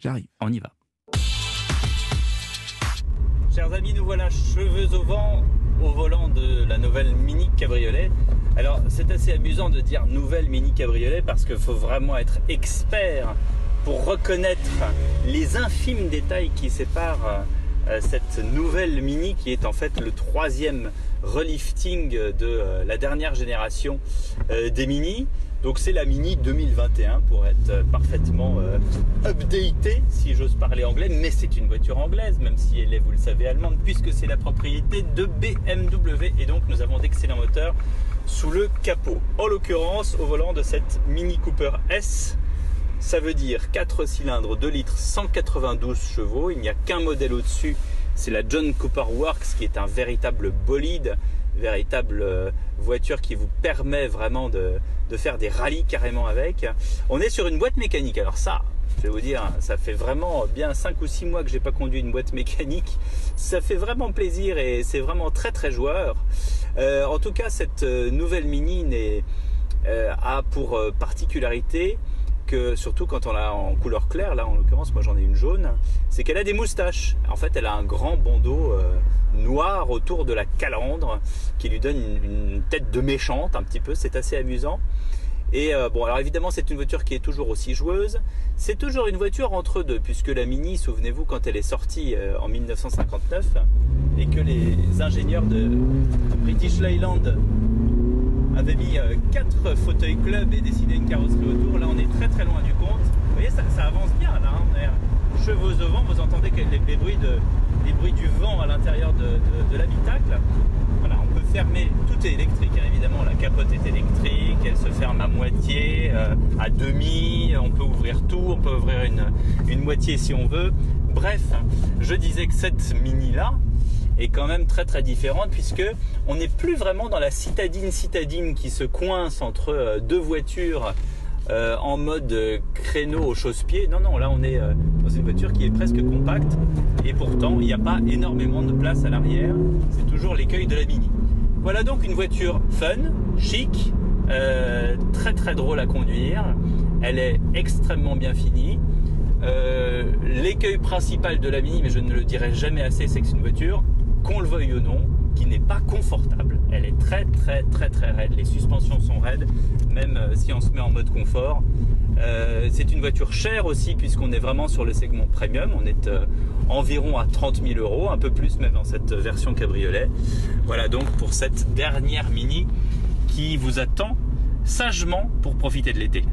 J'arrive. On y va. Chers amis, nous voilà cheveux au vent au volant de la nouvelle Mini Cabriolet. Alors c'est assez amusant de dire nouvelle Mini Cabriolet parce qu'il faut vraiment être expert pour reconnaître les infimes détails qui séparent euh, cette nouvelle Mini qui est en fait le troisième relifting de euh, la dernière génération euh, des Mini. Donc c'est la Mini 2021 pour être parfaitement updatée, si j'ose parler anglais, mais c'est une voiture anglaise, même si elle est, vous le savez, allemande, puisque c'est la propriété de BMW et donc nous avons d'excellents moteurs sous le capot. En l'occurrence, au volant de cette Mini Cooper S, ça veut dire 4 cylindres 2 litres 192 chevaux. Il n'y a qu'un modèle au-dessus, c'est la John Cooper Works qui est un véritable bolide, véritable euh, voiture qui vous permet vraiment de, de faire des rallyes carrément avec. On est sur une boîte mécanique. Alors ça, je vais vous dire, ça fait vraiment bien 5 ou 6 mois que j'ai pas conduit une boîte mécanique. Ça fait vraiment plaisir et c'est vraiment très très joueur. Euh, en tout cas, cette euh, nouvelle Mini a pour particularité surtout quand on l'a en couleur claire, là en l'occurrence, moi j'en ai une jaune, c'est qu'elle a des moustaches. En fait, elle a un grand bandeau euh, noir autour de la calandre qui lui donne une, tête de méchante un petit peu. C'est assez amusant. Et euh, bon, alors évidemment, c'est une voiture qui est toujours aussi joueuse. C'est toujours une voiture entre deux, puisque la Mini, souvenez-vous, quand elle est sortie euh, en 1959, et que les ingénieurs de, de British Leyland avaient mis euh, quatre fauteuils club et dessiné une carrosserie autour, là on est très très loin du compte. Vous voyez, ça, avance bien là. hein. On est cheveux au vent, vous entendez les, les bruits, de, les bruits du vent à l'intérieur de, de- de l'habitacle. Voilà, on peut fermer, tout est électrique hein, évidemment, la capote est électrique, elle se ferme à moitié, euh, à demi, on peut ouvrir tout, on peut ouvrir une, une moitié si on veut. Bref, je disais que cette mini là est quand même très très différente puisque on n'est plus vraiment dans la citadine citadine qui se coince entre euh, deux voitures euh, en mode euh, créneau au chausse-pied. Non, non, là on est dans une voiture qui est presque compacte et pourtant il n'y a pas énormément de place à l'arrière. C'est toujours l'écueil de la Mini. Voilà donc une voiture fun, chic, très très drôle à conduire. Elle est extrêmement bien finie. L'écueil principal de la Mini, mais je ne le dirai jamais assez, c'est que c'est une voiture, qu'on le veuille ou non, qui n'est pas confortable. Elle est très très très très raide. Les suspensions sont raides, même euh, si on se met en mode confort. Euh, c'est une voiture chère aussi puisqu'on est vraiment sur le segment premium. On est euh, environ à 30 000 euros, un peu plus même dans cette version cabriolet. Voilà donc pour cette dernière Mini qui vous attend sagement pour profiter de l'été.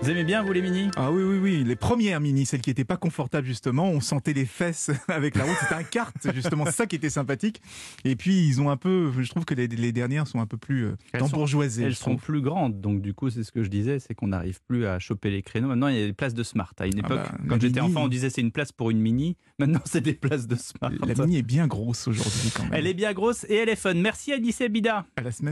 Vous aimez bien vous les Mini Ah oui, oui, oui. Les premières mini, celles qui n'étaient pas confortables, justement, on sentait les fesses avec la route. C'était un kart, justement. C'est ça qui était sympathique. Et puis, ils ont un peu. Je trouve que les, les dernières sont un peu plus euh, Elles sont- embourgeoisées. Elles sont plus grandes, donc du coup, c'est ce que je disais, c'est qu'on n'arrive plus à choper les créneaux. Maintenant, il y a des places de smart. À une Ah époque, bah, quand j'étais Mini- enfant, on disait c'est une place pour une mini. Maintenant, c'est des places de smart. La mini est bien grosse aujourd'hui, quand même. Elle est bien grosse et elle est fun. Merci Anissé Bida. À la semaine